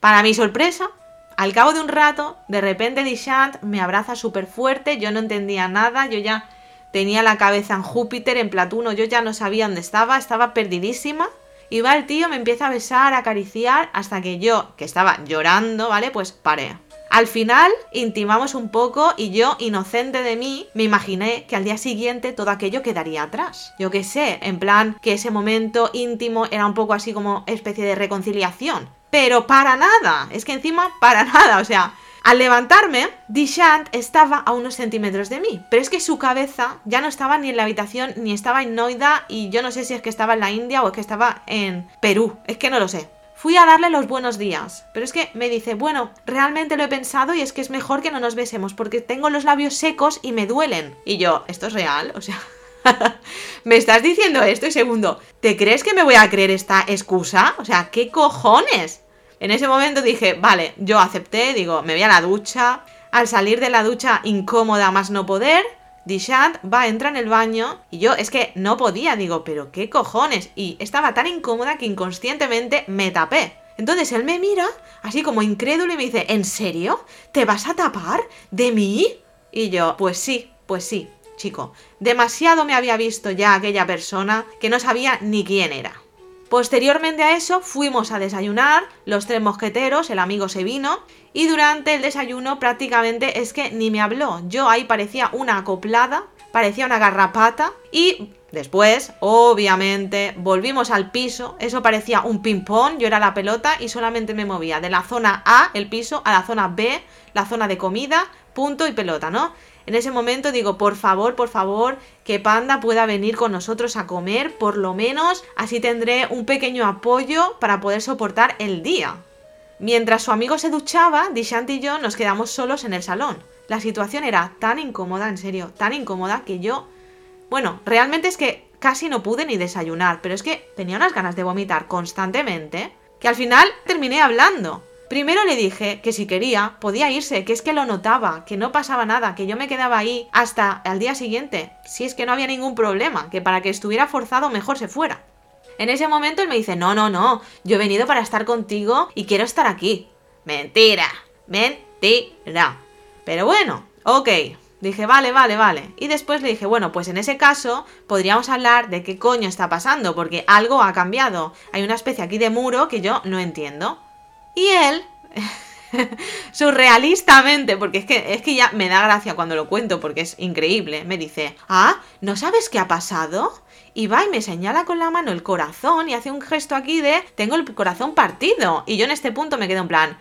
Para mi sorpresa, al cabo de un rato, de repente Dishant me abraza súper fuerte, yo no entendía nada, yo ya tenía la cabeza en Júpiter, en Platuno, yo ya no sabía dónde estaba, estaba perdidísima. Y va el tío, me empieza a besar, a acariciar, hasta que yo, que estaba llorando, ¿vale? Pues paré. Al final intimamos un poco y yo, inocente de mí, me imaginé que al día siguiente todo aquello quedaría atrás. Yo qué sé, en plan que ese momento íntimo era un poco así como especie de reconciliación. Pero para nada, es que encima para nada, o sea, al levantarme, Dishant estaba a unos centímetros de mí, pero es que su cabeza ya no estaba ni en la habitación ni estaba en Noida y yo no sé si es que estaba en la India o es que estaba en Perú, es que no lo sé. Fui a darle los buenos días, pero es que me dice, bueno, realmente lo he pensado y es que es mejor que no nos besemos porque tengo los labios secos y me duelen. Y yo, ¿esto es real? O sea... ¿Me estás diciendo esto? Y segundo, ¿te crees que me voy a creer esta excusa? O sea, ¿qué cojones? En ese momento dije, vale, yo acepté, digo, me voy a la ducha. Al salir de la ducha incómoda más no poder, Dishant va, entra en el baño y yo es que no podía, digo, pero qué cojones. Y estaba tan incómoda que inconscientemente me tapé. Entonces él me mira, así como incrédulo, y me dice, ¿en serio? ¿Te vas a tapar? ¿De mí? Y yo, pues sí, pues sí, chico. Demasiado me había visto ya aquella persona que no sabía ni quién era. Posteriormente a eso fuimos a desayunar, los tres mosqueteros, el amigo se vino, y durante el desayuno prácticamente es que ni me habló. Yo ahí parecía una acoplada, parecía una garrapata, y después, obviamente, volvimos al piso, eso parecía un ping-pong, yo era la pelota y solamente me movía de la zona A, el piso, a la zona B, la zona de comida, punto y pelota, ¿no? En ese momento digo, por favor, por favor, que Panda pueda venir con nosotros a comer, por lo menos así tendré un pequeño apoyo para poder soportar el día. Mientras su amigo se duchaba, Dishant y yo nos quedamos solos en el salón. La situación era tan incómoda, en serio, tan incómoda que yo... Bueno, realmente es que casi no pude ni desayunar, pero es que tenía unas ganas de vomitar constantemente, que al final terminé hablando. Primero le dije que si quería podía irse, que es que lo notaba, que no pasaba nada, que yo me quedaba ahí hasta al día siguiente, si es que no había ningún problema, que para que estuviera forzado mejor se fuera. En ese momento él me dice, no, no, no, yo he venido para estar contigo y quiero estar aquí. Mentira, mentira. Pero bueno, ok, Dije, vale, vale, vale. Y después le dije, bueno, pues en ese caso podríamos hablar de qué coño está pasando, porque algo ha cambiado. Hay una especie aquí de muro que yo no entiendo. Y él, surrealistamente, porque es que, es que ya me da gracia cuando lo cuento, porque es increíble, me dice, ah, ¿no sabes qué ha pasado? Y va y me señala con la mano el corazón y hace un gesto aquí de, tengo el corazón partido. Y yo en este punto me quedo en plan,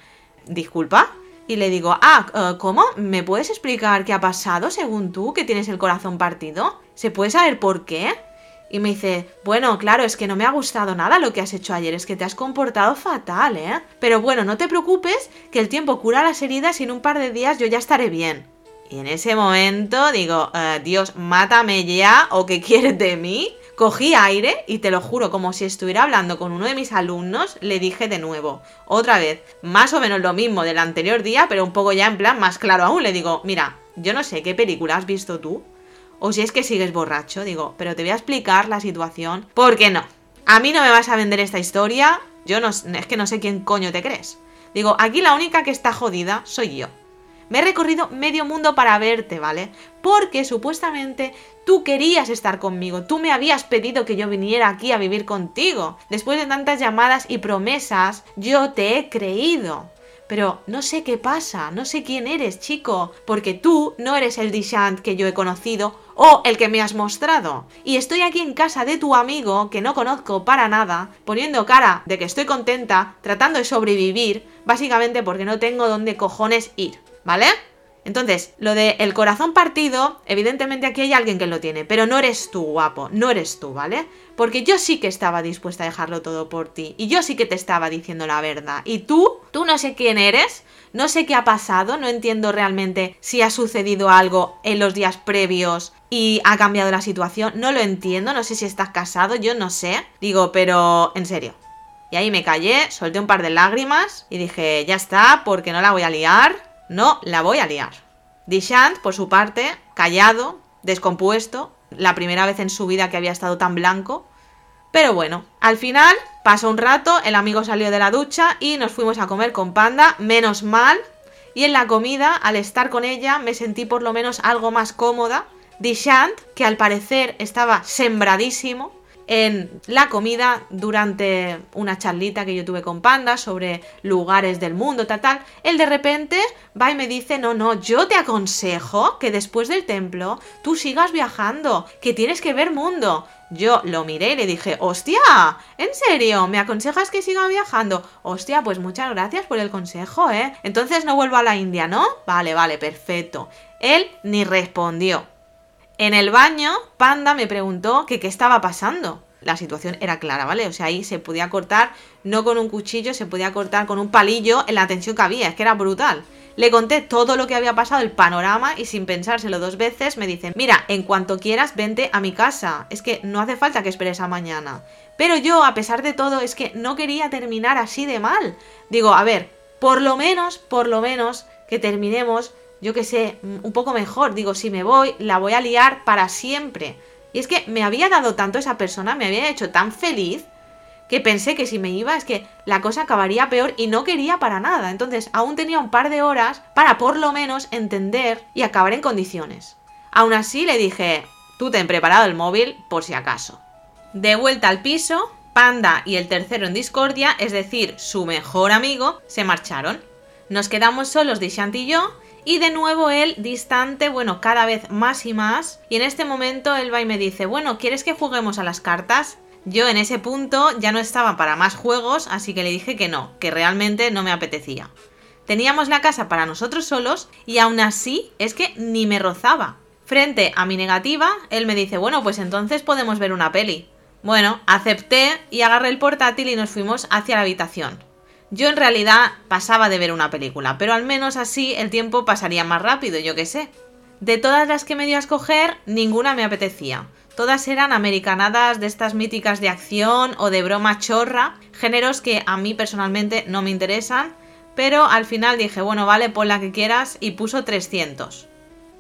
disculpa. Y le digo, ah, eh, ¿cómo? ¿Me puedes explicar qué ha pasado según tú que tienes el corazón partido? ¿Se puede saber por qué? Y me dice, bueno, claro, es que no me ha gustado nada lo que has hecho ayer, es que te has comportado fatal, ¿eh? Pero bueno, no te preocupes, que el tiempo cura las heridas y en un par de días yo ya estaré bien. Y en ese momento digo, eh, Dios, mátame ya o qué quieres de mí. Cogí aire y te lo juro, como si estuviera hablando con uno de mis alumnos, le dije de nuevo, otra vez, más o menos lo mismo del anterior día, pero un poco ya en plan más claro aún. Le digo, mira, yo no sé qué película has visto tú, o si es que sigues borracho, digo, pero te voy a explicar la situación, porque no. A mí no me vas a vender esta historia, yo no, es que no sé quién coño te crees. Digo, aquí la única que está jodida soy yo. Me he recorrido medio mundo para verte, ¿vale? Porque supuestamente tú querías estar conmigo, tú me habías pedido que yo viniera aquí a vivir contigo. Después de tantas llamadas y promesas, yo te he creído. Pero no sé qué pasa, no sé quién eres, chico, porque tú no eres el Dishant que yo he conocido o el que me has mostrado. Y estoy aquí en casa de tu amigo, que no conozco para nada, poniendo cara de que estoy contenta, tratando de sobrevivir, básicamente porque no tengo dónde cojones ir, ¿vale? Entonces, lo de el corazón partido, evidentemente aquí hay alguien que lo tiene, pero no eres tú, guapo, no eres tú, ¿vale? Porque yo sí que estaba dispuesta a dejarlo todo por ti, y yo sí que te estaba diciendo la verdad, y tú, tú no sé quién eres, no sé qué ha pasado, no entiendo realmente si ha sucedido algo en los días previos y ha cambiado la situación, no lo entiendo, no sé si estás casado, yo no sé, digo, pero en serio. Y ahí me callé, solté un par de lágrimas y dije, ya está, porque no la voy a liar, no la voy a liar. Dishant, por su parte, callado, descompuesto, la primera vez en su vida que había estado tan blanco. Pero bueno, al final Pasó un rato, el amigo salió de la ducha y nos fuimos a comer con Panda, menos mal. Y en la comida, al estar con ella, me sentí por lo menos algo más cómoda. Dishant, que al parecer estaba sembradísimo, en la comida durante una charlita que yo tuve con Panda sobre lugares del mundo, tal, tal. Él de repente va y me dice, no, no, yo te aconsejo que después del templo tú sigas viajando, que tienes que ver mundo. Yo lo miré y le dije, hostia, ¿en serio? ¿Me aconsejas que siga viajando? Hostia, pues muchas gracias por el consejo, ¿eh? Entonces no vuelvo a la India, ¿no? Vale, vale, perfecto. Él ni respondió. En el baño, Panda me preguntó que qué estaba pasando. La situación era clara, ¿vale? O sea, ahí se podía cortar, no con un cuchillo, se podía cortar con un palillo en la tensión que había, es que era brutal. Le conté todo lo que había pasado, el panorama, y sin pensárselo dos veces me dicen, mira, en cuanto quieras, vente a mi casa. Es que no hace falta que esperes a mañana. Pero yo, a pesar de todo, es que no quería terminar así de mal. Digo, a ver, por lo menos, por lo menos, que terminemos yo qué sé, un poco mejor. Digo, si me voy, la voy a liar para siempre. Y es que me había dado tanto esa persona, me había hecho tan feliz, que pensé que si me iba es que la cosa acabaría peor y no quería para nada. Entonces aún tenía un par de horas para por lo menos entender y acabar en condiciones. Aún así le dije, tú ten preparado el móvil por si acaso. De vuelta al piso, Panda y el tercero en discordia, es decir, su mejor amigo, se marcharon. Nos quedamos solos Dishant y yo, y de nuevo él distante, bueno, cada vez más y más. Y en este momento él va y me dice, bueno, ¿quieres que juguemos a las cartas? Yo en ese punto ya no estaba para más juegos, así que le dije que no, que realmente no me apetecía. Teníamos la casa para nosotros solos y aún así es que ni me rozaba. Frente a mi negativa, él me dice, bueno, pues entonces podemos ver una peli. Bueno, acepté y agarré el portátil y nos fuimos hacia la habitación. Yo en realidad pasaba de ver una película, pero al menos así el tiempo pasaría más rápido, yo qué sé. De todas las que me dio a escoger, ninguna me apetecía. Todas eran americanadas de estas míticas de acción o de broma chorra, géneros que a mí personalmente no me interesan, pero al final dije, bueno, vale, pon la que quieras y puso 300.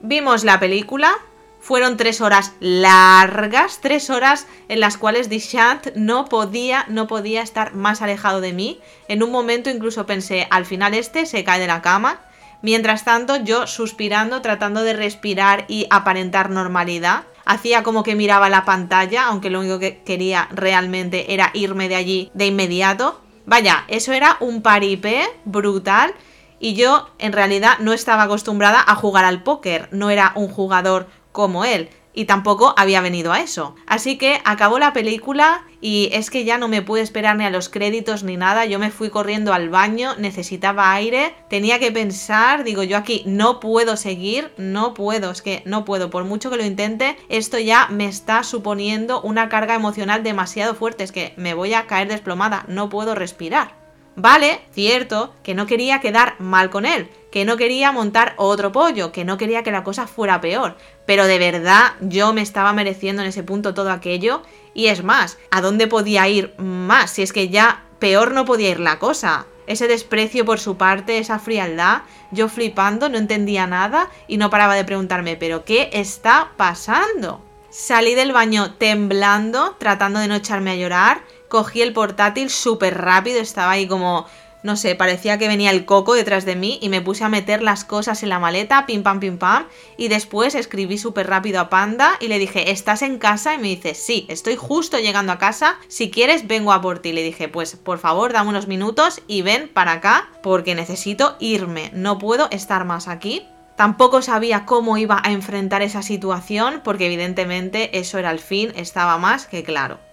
Vimos la película, fueron tres horas largas, tres horas en las cuales Dishant no podía, no podía estar más alejado de mí. En un momento incluso pensé, al final este se cae de la cama. Mientras tanto, yo suspirando, tratando de respirar y aparentar normalidad. Hacía como que miraba la pantalla, aunque lo único que quería realmente era irme de allí de inmediato. Vaya, eso era un paripé brutal. Y yo en realidad no estaba acostumbrada a jugar al póker, no era un jugador como él. Y tampoco había venido a eso. Así que acabó la película y es que ya no me pude esperar ni a los créditos ni nada. Yo me fui corriendo al baño, necesitaba aire, tenía que pensar, digo yo aquí, no puedo seguir, no puedo, es que no puedo, por mucho que lo intente, esto ya me está suponiendo una carga emocional demasiado fuerte, es que me voy a caer desplomada, no puedo respirar. Vale, cierto, que no quería quedar mal con él, que no quería montar otro pollo, que no quería que la cosa fuera peor, pero de verdad yo me estaba mereciendo en ese punto todo aquello y es más, ¿a dónde podía ir más? Si es que ya peor no podía ir la cosa. Ese desprecio por su parte, esa frialdad, yo flipando, no entendía nada y no paraba de preguntarme, ¿pero qué está pasando? Salí del baño temblando, tratando de no echarme a llorar cogí el portátil súper rápido, estaba ahí como, no sé, parecía que venía el coco detrás de mí y me puse a meter las cosas en la maleta, pim pam, pim pam, y después escribí súper rápido a Panda y le dije, ¿estás en casa? Y me dice, sí, estoy justo llegando a casa, si quieres vengo a por ti. Le dije, pues por favor, dame unos minutos y ven para acá porque necesito irme, no puedo estar más aquí. Tampoco sabía cómo iba a enfrentar esa situación porque evidentemente eso era el fin, estaba más que claro.